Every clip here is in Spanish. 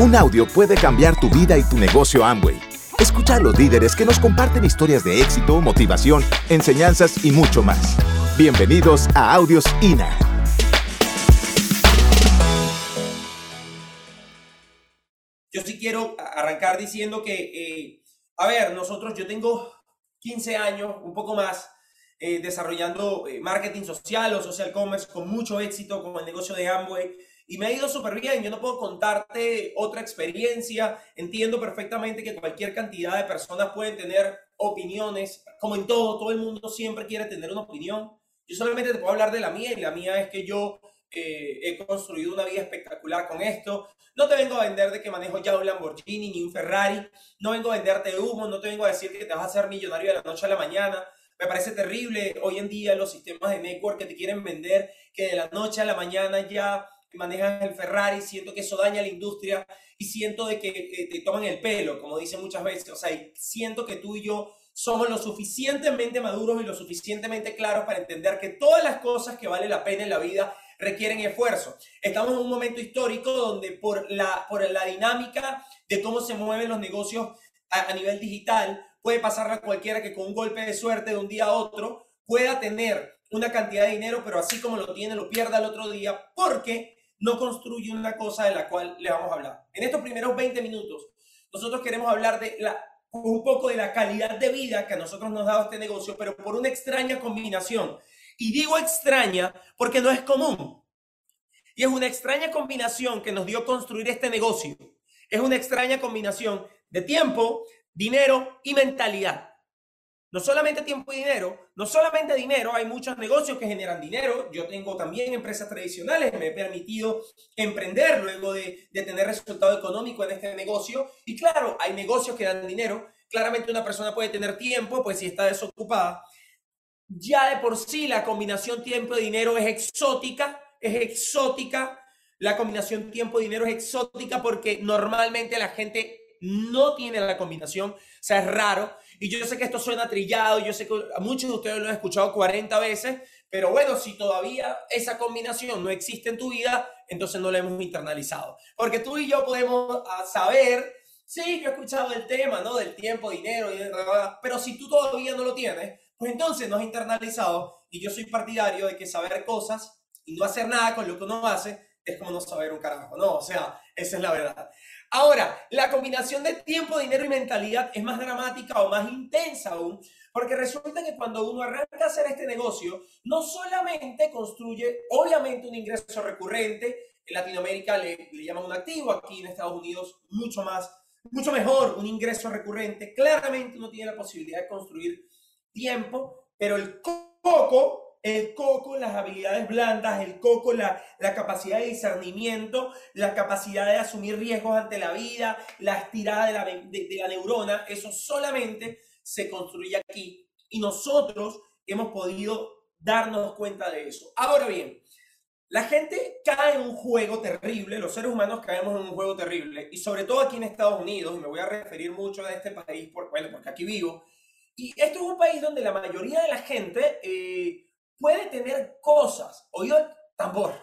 Un audio puede cambiar tu vida y tu negocio Amway. Escucha a los líderes que nos comparten historias de éxito, motivación, enseñanzas y mucho más. Bienvenidos a Audios INA. Yo sí quiero arrancar diciendo que, eh, a ver, nosotros, yo tengo 15 años, un poco más, eh, desarrollando eh, marketing social o social commerce con mucho éxito con el negocio de Amway y me ha ido súper bien. Yo no puedo contarte otra experiencia. Entiendo perfectamente que cualquier cantidad de personas pueden tener opiniones. Como en todo, todo el mundo siempre quiere tener una opinión. Yo solamente te puedo hablar de la mía y la mía es que yo eh, he construido una vida espectacular con esto. No te vengo a vender de que manejo ya un Lamborghini ni un Ferrari. No vengo a venderte humo. No te vengo a decir que te vas a hacer millonario de la noche a la mañana. Me parece terrible hoy en día los sistemas de network que te quieren vender que de la noche a la mañana ya manejan el Ferrari, siento que eso daña la industria y siento de que eh, te toman el pelo, como dicen muchas veces. O sea, siento que tú y yo somos lo suficientemente maduros y lo suficientemente claros para entender que todas las cosas que vale la pena en la vida requieren esfuerzo. Estamos en un momento histórico donde por la, por la dinámica de cómo se mueven los negocios a, a nivel digital, puede pasar a cualquiera que con un golpe de suerte de un día a otro pueda tener una cantidad de dinero, pero así como lo tiene, lo pierda el otro día, porque no construye una cosa de la cual le vamos a hablar. En estos primeros 20 minutos, nosotros queremos hablar de un poco de la calidad de vida que a nosotros nos ha dado este negocio, pero por una extraña combinación. Y digo extraña porque no es común. Y es una extraña combinación que nos dio construir este negocio. Es una extraña combinación de tiempo, dinero y mentalidad. No solamente tiempo y dinero, no solamente dinero, hay muchos negocios que generan dinero. Yo tengo también empresas tradicionales, me he permitido emprender luego de, de tener resultado económico en este negocio. Y claro, hay negocios que dan dinero. Claramente una persona puede tener tiempo, pues si está desocupada. Ya de por sí la combinación tiempo-dinero es exótica, es exótica. La combinación tiempo-dinero es exótica porque normalmente la gente no tiene la combinación, o sea, es raro. Y yo sé que esto suena trillado, yo sé que muchos de ustedes lo han escuchado 40 veces, pero bueno, si todavía esa combinación no existe en tu vida, entonces no la hemos internalizado. Porque tú y yo podemos ah, saber, sí, yo he escuchado el tema, ¿no? Del tiempo, dinero, pero si tú todavía no lo tienes, pues entonces no has internalizado. Y yo soy partidario de que saber cosas y no hacer nada con lo que uno hace es como no saber un carajo, ¿no? O sea, esa es la verdad. Ahora, la combinación de tiempo, dinero y mentalidad es más dramática o más intensa aún, porque resulta que cuando uno arranca a hacer este negocio, no solamente construye, obviamente, un ingreso recurrente, en Latinoamérica le, le llaman un activo, aquí en Estados Unidos mucho más, mucho mejor, un ingreso recurrente, claramente uno tiene la posibilidad de construir tiempo, pero el coco el coco, las habilidades blandas, el coco, la, la, capacidad de discernimiento, la capacidad de asumir riesgos ante la vida, la estirada de la, de, la neurona, eso solamente se construye aquí y nosotros hemos podido darnos cuenta de eso. Ahora bien, la gente cae en un juego terrible, los seres humanos caemos en un juego terrible, y sobre todo aquí en Estados Unidos, y me voy a referir mucho a este país, por, bueno, porque aquí vivo, y esto es un país donde la mayoría de la gente eh, puede tener cosas, oído tambor,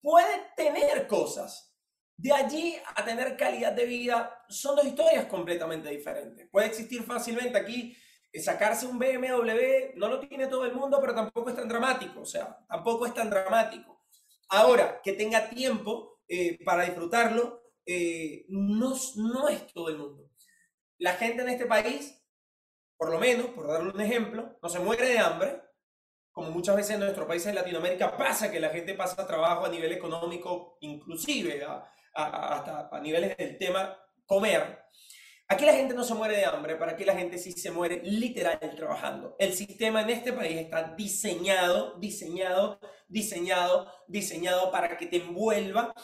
puede tener cosas. De allí a tener calidad de vida son dos historias completamente diferentes. Puede existir fácilmente aquí eh, sacarse un BMW, no lo tiene todo el mundo, pero tampoco es tan dramático, o sea, tampoco es tan dramático. Ahora, que tenga tiempo eh, para disfrutarlo, eh, no, no es todo el mundo. La gente en este país, por lo menos, por darle un ejemplo, no se muere de hambre, como muchas veces en nuestros países de Latinoamérica pasa que la gente pasa trabajo a nivel económico, inclusive hasta a niveles del tema comer. Aquí la gente no se muere de hambre, para aquí la gente sí se muere literal trabajando. El sistema en este país está diseñado, diseñado, diseñado, diseñado para que te envuelva.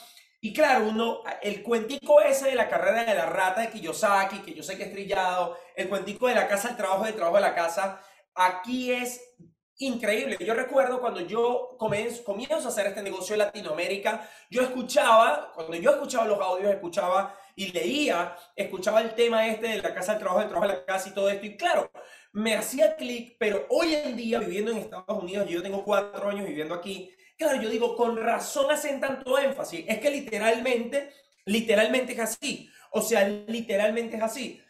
Y claro, uno, el cuentico ese de la carrera de la rata de Kiyosaki, que yo sé que es trillado, el cuentico de la casa al trabajo, del trabajo de la casa, aquí es increíble. Yo recuerdo cuando yo comienzo, comienzo a hacer este negocio en Latinoamérica, yo escuchaba, cuando yo escuchaba los audios, escuchaba y leía, escuchaba el tema este de la casa del trabajo, del trabajo de la casa y todo esto. Y claro, me hacía clic, pero hoy en día viviendo en Estados Unidos, yo tengo cuatro años viviendo aquí, claro, yo digo, con razón hacen tanto énfasis. Es que literalmente Literalmente es así. O sea, literalmente es así.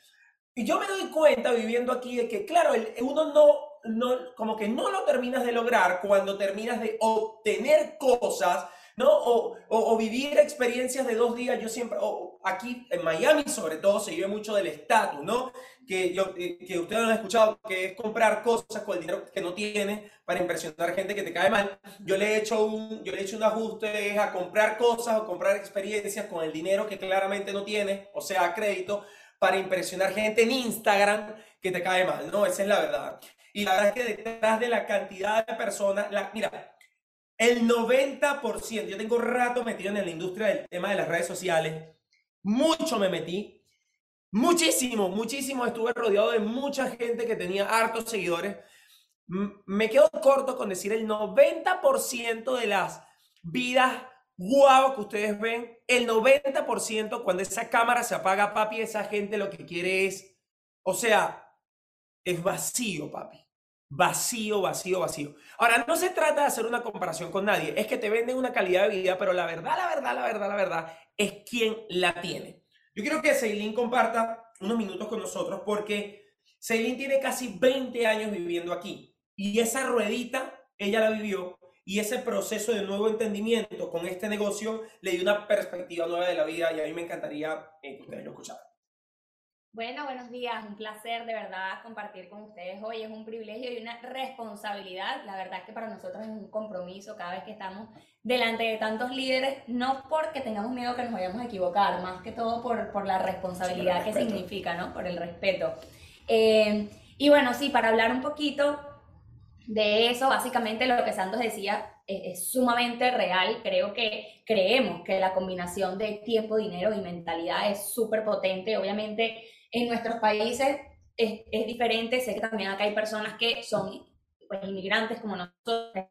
Y yo me doy cuenta viviendo aquí de que, claro, uno no, no, como que no lo terminas de lograr cuando terminas de obtener cosas ¿no? O, o, vivir experiencias de dos días. Yo siempre, aquí en Miami sobre todo, se vive mucho del estatus, ¿no? Que, yo, eh, que ustedes han escuchado, que es comprar cosas con el dinero que no tiene para impresionar gente que te cae mal. Yo le he hecho un, yo le he hecho un ajuste a comprar cosas o comprar experiencias con el dinero que claramente no tiene, o sea, crédito, para impresionar gente en Instagram que te cae mal, ¿no? Esa es la verdad. Y la verdad es que detrás de la cantidad de personas, la, mira, el 90%, yo tengo rato metido en la industria del tema de las redes sociales, mucho me metí, muchísimo, muchísimo, estuve rodeado de mucha gente que tenía hartos seguidores. Me quedo corto con decir el 90% de las vidas guau que ustedes ven, el 90% cuando esa cámara se apaga, papi, esa gente lo que quiere es, o sea, es vacío, papi. Vacío, vacío, vacío. Ahora, no se trata de hacer una comparación con nadie, es que te venden una calidad de vida, pero la verdad, la verdad, la verdad, la verdad es quien la tiene. Yo quiero que Celine comparta unos minutos con nosotros porque Celine tiene casi 20 años viviendo aquí y esa ruedita ella la vivió y ese proceso de nuevo entendimiento con este negocio le dio una perspectiva nueva de la vida y a mí me encantaría eh, que ustedes lo escucharan. Bueno, buenos días, un placer de verdad compartir con ustedes hoy. Es un privilegio y una responsabilidad. La verdad es que para nosotros es un compromiso cada vez que estamos delante de tantos líderes, no porque tengamos miedo que nos vayamos a equivocar, más que todo por, por la responsabilidad que significa, ¿no? Por el respeto. Eh, y bueno, sí, para hablar un poquito de eso, básicamente lo que Santos decía es, sumamente real. Creo que creemos que la combinación de tiempo, dinero y mentalidad es súper potente. Obviamente en nuestros países es, es, diferente, sé que también acá hay personas que son pues, inmigrantes como nosotros,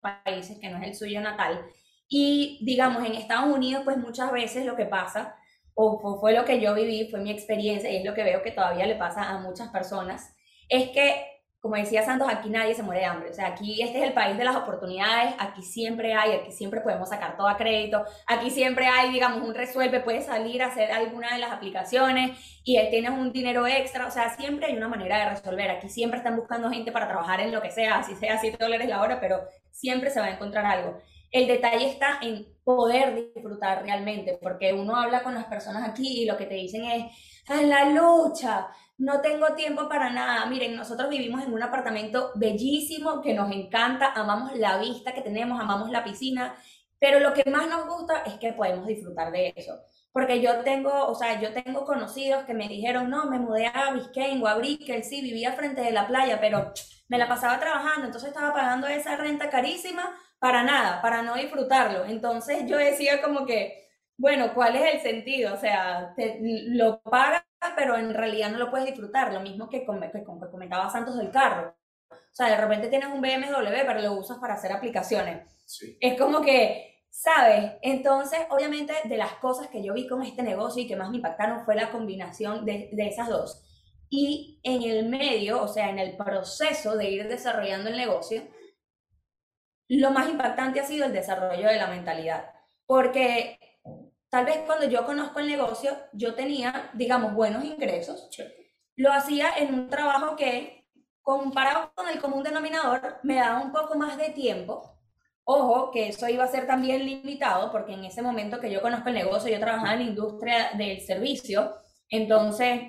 países que no es el suyo natal. Y digamos, en Estados Unidos, pues muchas veces lo que pasa, o fue lo que yo viví, fue mi experiencia, y es lo que veo que todavía le pasa a muchas personas, es que como decía Santos, aquí nadie se muere de hambre. O sea, aquí este es el país de las oportunidades, aquí siempre hay, aquí siempre podemos sacar todo a crédito, aquí siempre hay, digamos, un resuelve, puedes salir a hacer alguna de las aplicaciones y tienes un dinero extra. O sea, siempre hay una manera de resolver. Aquí siempre están buscando gente para trabajar en lo que sea, así sea 7 dólares la hora, pero siempre se va a encontrar algo. El detalle está en poder disfrutar realmente, porque uno habla con las personas aquí y lo que te dicen es, en la lucha, no tengo tiempo para nada. Miren, nosotros vivimos en un apartamento bellísimo que nos encanta, amamos la vista que tenemos, amamos la piscina, pero lo que más nos gusta es que podemos disfrutar de eso. Porque yo tengo, o sea, yo tengo conocidos que me dijeron, no, me mudé a Biscayne o a Brickell, sí, vivía frente de la playa, pero me la pasaba trabajando, entonces estaba pagando esa renta carísima para nada, para no disfrutarlo. Entonces yo decía como que, bueno, ¿cuál es el sentido? O sea, te, lo pagas pero en realidad no lo puedes disfrutar. Lo mismo que, que, comentaba Santos del carro. O sea, de repente tienes un BMW, pero lo usas para hacer aplicaciones. Es como que, ¿sabes? Entonces, obviamente, de las cosas que yo vi con este negocio y que más me impactaron fue la combinación de, de esas dos. Y en el medio, o sea, en el proceso de ir desarrollando el negocio, lo más impactante ha sido el desarrollo de la mentalidad. Porque Tal vez cuando yo conozco el negocio, yo tenía, digamos, buenos ingresos. Lo hacía en un trabajo que, comparado con el común denominador, me daba un poco más de tiempo. Ojo, que eso iba a ser también limitado, porque en ese momento que yo conozco el negocio, yo trabajaba en la industria del servicio. Entonces,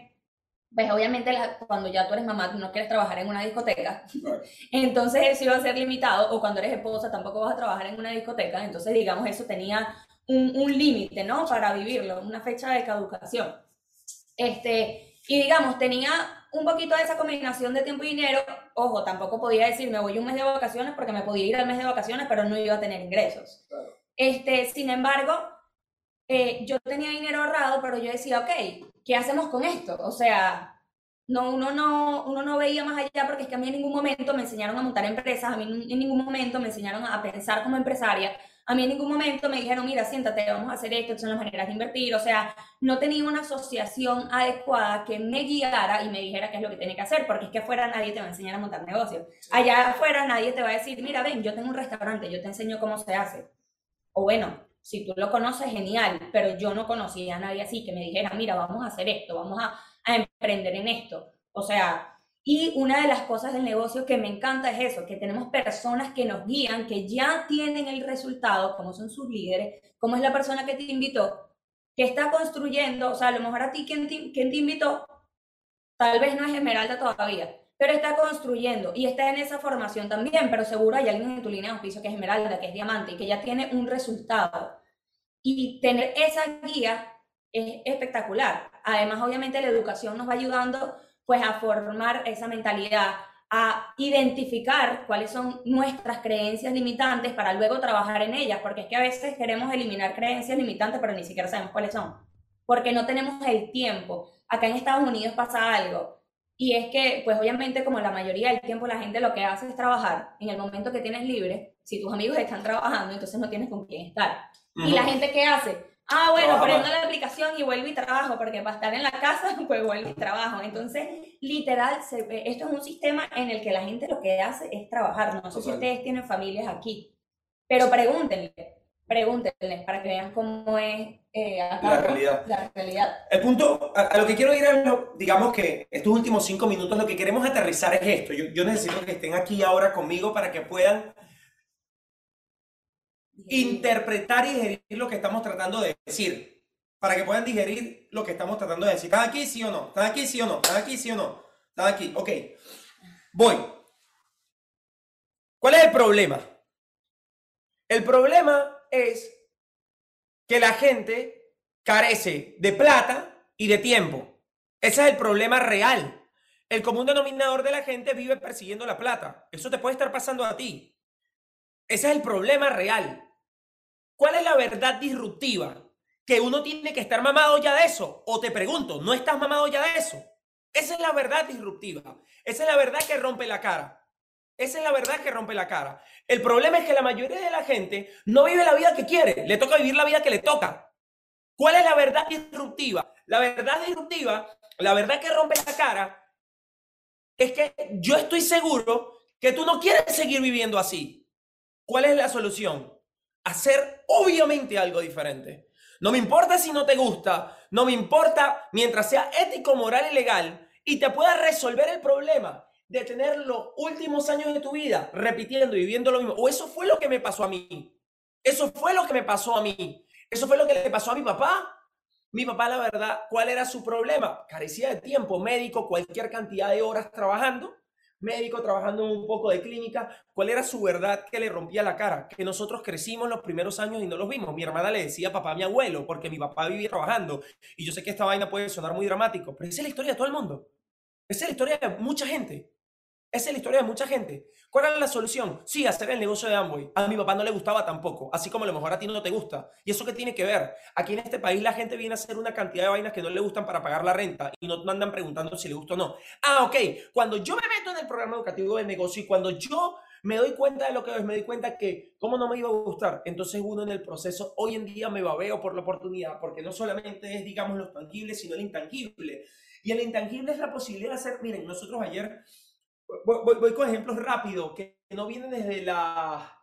pues obviamente cuando ya tú eres mamá, tú no quieres trabajar en una discoteca. Entonces eso iba a ser limitado. O cuando eres esposa, tampoco vas a trabajar en una discoteca. Entonces, digamos, eso tenía un, un límite, ¿no? Para vivirlo, una fecha de caducación. Este, y digamos, tenía un poquito de esa combinación de tiempo y dinero. Ojo, tampoco podía decir, me voy un mes de vacaciones porque me podía ir al mes de vacaciones, pero no iba a tener ingresos. Este, sin embargo, eh, yo tenía dinero ahorrado, pero yo decía, ok, ¿qué hacemos con esto? O sea, no, uno, no, uno no veía más allá porque es que a mí en ningún momento me enseñaron a montar empresas, a mí en ningún momento me enseñaron a pensar como empresaria, a mí en ningún momento me dijeron, mira, siéntate, vamos a hacer esto, estas son las maneras de invertir. O sea, no tenía una asociación adecuada que me guiara y me dijera qué es lo que tiene que hacer, porque es que afuera nadie te va a enseñar a montar negocios. Allá afuera nadie te va a decir, mira, ven, yo tengo un restaurante, yo te enseño cómo se hace. O bueno, Si tú lo conoces, genial, pero yo no conocía a nadie así que me dijera, mira, vamos a hacer esto, vamos a, a emprender en esto. O sea, y una de las cosas del negocio que me encanta es eso, que tenemos personas que nos guían, que ya tienen el resultado, como son sus líderes, como es la persona que te invitó, que está construyendo, o sea, a lo mejor a ti quien te, quien te invitó, tal vez no es Esmeralda todavía, pero está construyendo y está en esa formación también, pero seguro hay alguien en tu línea de auspicio que es Esmeralda, que es diamante y que ya tiene un resultado. Y tener esa guía es espectacular. Además, obviamente, la educación nos va ayudando pues a formar esa mentalidad, a identificar cuáles son nuestras creencias limitantes para luego trabajar en ellas, porque es que a veces queremos eliminar creencias limitantes, pero ni siquiera sabemos cuáles son, porque no tenemos el tiempo. Acá en Estados Unidos pasa algo, y es que, pues obviamente como la mayoría del tiempo la gente lo que hace es trabajar en el momento que tienes libre, si tus amigos están trabajando, entonces no tienes con quién estar. Y la gente que hace, Ah, bueno, prendo la aplicación y vuelvo y trabajo, porque para estar en la casa, pues vuelvo y trabajo. Entonces, literal, esto es un sistema en el que la gente lo que hace es trabajar. No sé si ustedes tienen familias aquí, pero pregúntenle, pregúntenle para que vean cómo es eh, la, realidad. la realidad. El punto, a, lo que quiero ir es, digamos que estos últimos cinco minutos, lo que queremos aterrizar es esto. Yo, yo necesito que estén aquí ahora conmigo para que puedan interpretar y digerir lo que estamos tratando de decir. Para que puedan digerir lo que estamos tratando de decir. ¿Están aquí, sí o no? ¿Están aquí, sí o no? ¿Están aquí, sí o no? ¿Están aquí? Ok. Voy. ¿Cuál es el problema? El problema es que la gente carece de plata y de tiempo. Ese es el problema real. El común denominador de la gente vive persiguiendo la plata. Eso te puede estar pasando a ti. Ese es el problema real. ¿Cuál es la verdad disruptiva? Que uno tiene que estar mamado ya de eso. O te pregunto, ¿no estás mamado ya de eso? Esa es la verdad disruptiva. Esa es la verdad que rompe la cara. Esa es la verdad que rompe la cara. El problema es que la mayoría de la gente no vive la vida que quiere. Le toca vivir la vida que le toca. ¿Cuál es la verdad disruptiva? La verdad disruptiva, la verdad que rompe la cara, es que yo estoy seguro que tú no quieres seguir viviendo así. ¿Cuál es la solución? Hacer obviamente algo diferente. No me importa si no te gusta, no me importa mientras sea ético, moral y legal y te pueda resolver el problema de tener los últimos años de tu vida repitiendo y viviendo lo mismo. O eso fue lo que me pasó a mí. Eso fue lo que me pasó a mí. Eso fue lo que le pasó a mi papá. Mi papá, la verdad, ¿cuál era su problema? Carecía de tiempo médico, cualquier cantidad de horas trabajando médico trabajando un poco de clínica, ¿cuál era su verdad que le rompía la cara? Que nosotros crecimos los primeros años y no los vimos. Mi hermana le decía papá a mi abuelo porque mi papá vivía trabajando. Y yo sé que esta vaina puede sonar muy dramático, pero esa es la historia de todo el mundo. Esa es la historia de mucha gente. Esa es la historia de mucha gente. ¿Cuál era la solución? Sí, hacer el negocio de Amway. A mi papá no le gustaba tampoco, así como a lo mejor a ti no te gusta. ¿Y eso qué tiene que ver? Aquí en este país la gente viene a hacer una cantidad de vainas que no le gustan para pagar la renta y no andan preguntando si le gusta o no. Ah, ok. Cuando yo me meto en el programa educativo del negocio y cuando yo me doy cuenta de lo que es, me doy cuenta que cómo no me iba a gustar, entonces uno en el proceso hoy en día me babeo por la oportunidad, porque no solamente es, digamos, lo tangible, sino el intangible. Y el intangible es la posibilidad de hacer, miren, nosotros ayer voy, con ejemplos rápidos que no vienen desde la,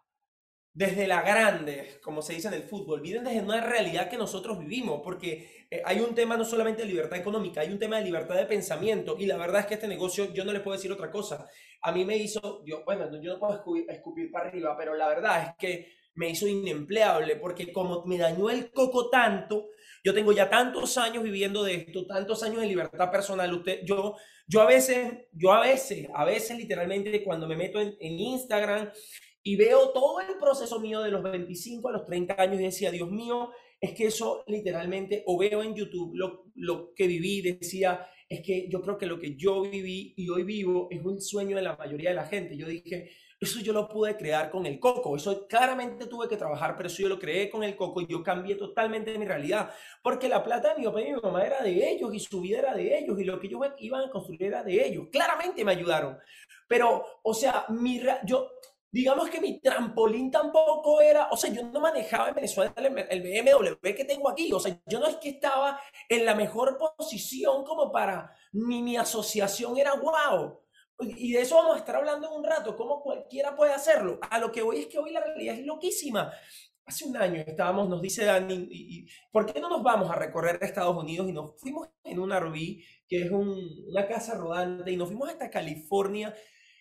desde la grande, como se dice en el fútbol, vienen desde una realidad que nosotros vivimos, porque eh, hay un tema no solamente de libertad económica, hay un tema de libertad de pensamiento, y la verdad es que este negocio, yo no le puedo decir otra cosa, a mí me hizo, yo, bueno, yo no puedo escupir, escupir para arriba, pero la verdad es que me hizo inempleable, porque como me dañó el coco tanto, yo tengo ya tantos años viviendo de esto, tantos años de libertad personal, usted, yo yo a veces, yo a veces, a veces literalmente cuando me meto en, Instagram y veo todo el proceso mío de los 25 a los 30 años y decía, Dios mío, es que eso literalmente, o veo en YouTube lo, lo que viví, decía, es que yo creo que lo que yo viví y hoy vivo es un sueño de la mayoría de la gente. Yo dije, eso yo lo pude crear con el coco. Eso claramente tuve que trabajar, pero eso yo lo creé con el coco y yo cambié totalmente mi realidad. Porque la plata de mi papá y mi mamá era de ellos y su vida era de ellos y lo que ellos iban a construir era de ellos. Claramente me ayudaron. Pero, o sea, mi, yo, digamos que mi trampolín tampoco era, o sea, yo no manejaba en Venezuela el BMW que tengo aquí. O sea, yo no es que estaba en la mejor posición como para, ni mi asociación era wow. Y de eso vamos a estar hablando en un rato, cómo cualquiera puede hacerlo. A lo que voy es que hoy la realidad es loquísima. hace un año estábamos, nos dice Dani, y, ¿por qué no nos vamos a recorrer Estados Unidos? Y nos fuimos en un RV, que es una casa rodante, y nos fuimos hasta California,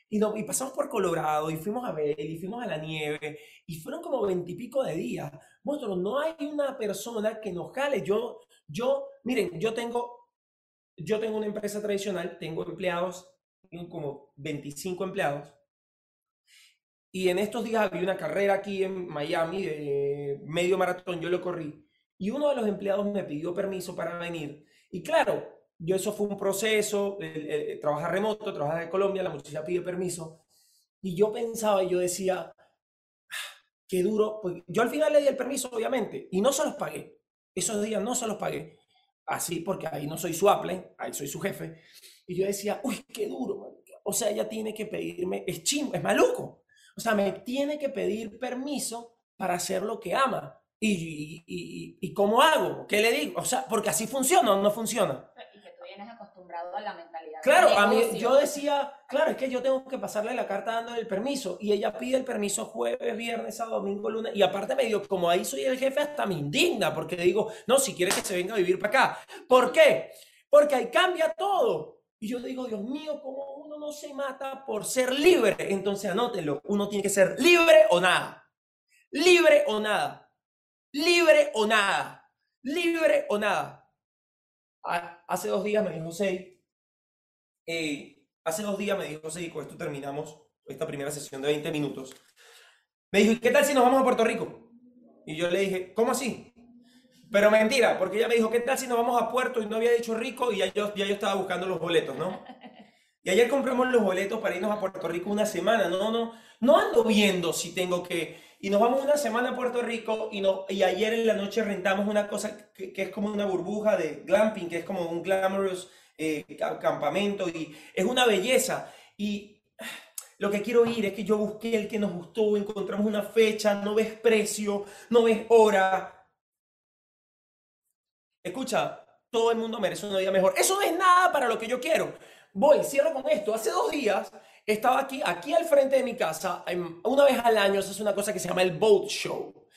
y, no, y pasamos por Colorado, y fuimos a ver, y fuimos a la nieve, y fueron como veintipico de días. Monstruo, no hay una persona que nos jale. Yo, yo, miren, yo tengo, yo tengo una empresa tradicional, tengo empleados, como 25 empleados, y en estos días había una carrera aquí en Miami de medio maratón, yo lo corrí. Y uno de los empleados me pidió permiso para venir. Y claro, yo eso fue un proceso, trabajar remoto, trabajar en Colombia, la muchacha pide permiso. Y yo pensaba y yo decía, ah, qué duro. Pues yo al final le di el permiso, obviamente, y no se los pagué. Esos días no se los pagué. Así, porque ahí no soy su Apple, ahí soy su jefe. Y yo decía, uy, qué duro. O sea, ella tiene que pedirme, es chimo, es maluco. O sea, me tiene que pedir permiso para hacer lo que ama. ¿Y, y, y, cómo hago? ¿Qué le digo? O sea, porque así funciona o no funciona. Vienes acostumbrado a la mentalidad. Claro, a mí yo decía, claro, es que yo tengo que pasarle la carta dándole el permiso. Y ella pide el permiso jueves, viernes, sábado, domingo, lunes. Y aparte me digo, como ahí soy el jefe, hasta me indigna, porque digo, no, si quiere que se venga a vivir para acá. ¿Por qué? Porque ahí cambia todo. Y yo digo, Dios mío, ¿cómo uno no se mata por ser libre? Entonces anótenlo, uno tiene que ser libre o nada. Libre o nada. Libre o nada. Libre o nada. Hace dos días me dijo Sei, eh, hace dos días me dijo Sei, con esto terminamos esta primera sesión de 20 minutos. Me dijo, ¿y qué tal si nos vamos a Puerto Rico? Y yo le dije, ¿cómo así? Pero mentira, porque ella me dijo, ¿qué tal si nos vamos a Puerto? Y no había dicho rico y ya yo, ya yo estaba buscando los boletos, ¿no? Ayer compramos los boletos para irnos a Puerto Rico una semana. No, no, no ando viendo si tengo que... Y nos vamos una semana a Puerto Rico y, no, y ayer en la noche rentamos una cosa que, que es como una burbuja de glamping, que es como un glamorous eh, campamento y es una belleza. Y lo que quiero ir es que yo busqué el que nos gustó, encontramos una fecha, no ves precio, no ves hora, Escucha, todo el mundo merece una vida mejor. Eso no es nada para lo que yo quiero. Voy, cierro con esto. Hace dos días estaba aquí, aquí al frente de mi casa, una vez al año se hace una cosa que se llama el Boat Show,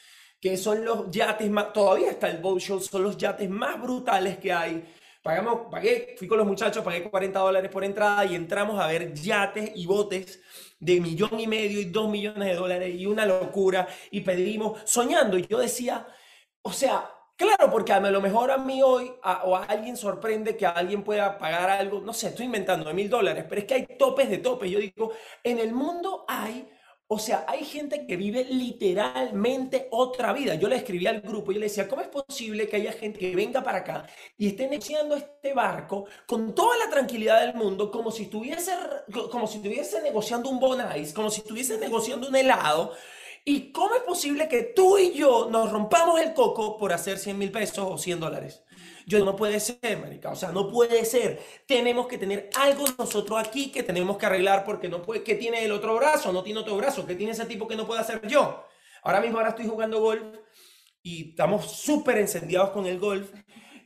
que son los yates más, todavía está el Boat Show, son los yates más brutales que hay. Pagamos, pagué, fui con los muchachos, pagué 40 dólares por entrada y entramos a ver yates y botes de millón y medio y dos millones de dólares y una locura y pedimos soñando y yo decía, o sea, Claro, porque a lo mejor a mí hoy o a alguien sorprende que alguien pueda pagar algo, no sé, estoy inventando de mil dólares, pero es que hay topes de topes. Yo digo, en el mundo hay, o sea, hay gente que vive literalmente otra vida. Yo le escribí al grupo y le decía, ¿cómo es posible que haya gente que venga para acá y esté negociando este barco con toda la tranquilidad del mundo, como si estuviese, como si estuviese negociando un bonais, como si estuviese negociando un helado? ¿Y cómo es posible que tú y yo nos rompamos el coco por hacer 100 mil pesos o 100 dólares? Yo no puede ser, marica, o sea, no puede ser. Tenemos que tener algo nosotros aquí que tenemos que arreglar porque no puede, ¿qué tiene el otro brazo? No tiene otro brazo, ¿qué tiene ese tipo que no puede hacer yo? Ahora mismo ahora estoy jugando golf y estamos súper encendidos con el golf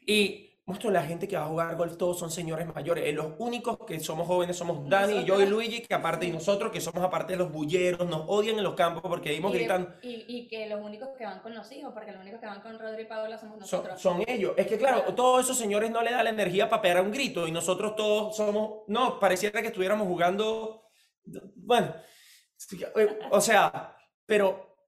y Muestro la gente que va a jugar golf, todos son señores mayores. Eh, los únicos que somos jóvenes somos Dani, y yo y Luigi, que aparte de nosotros, que somos aparte de los bulleros, nos odian en los campos porque vimos gritando. Y, y, que los únicos que van con los hijos, porque los únicos que van con Rodri y Paola somos nosotros. Son, ellos. Es que claro, todos esos señores no le da la energía para pegar un grito y nosotros todos somos, no, pareciera que estuviéramos jugando, bueno, eh, o sea, pero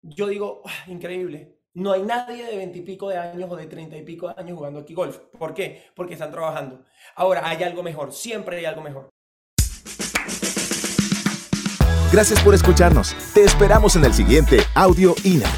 yo digo, ah, increíble. No hay nadie de veintipico de años o de treinta y pico de años jugando aquí golf. ¿Por qué? Porque están trabajando. Ahora, hay algo mejor. Siempre hay algo mejor. Gracias por escucharnos. Te esperamos en el siguiente Audio INA.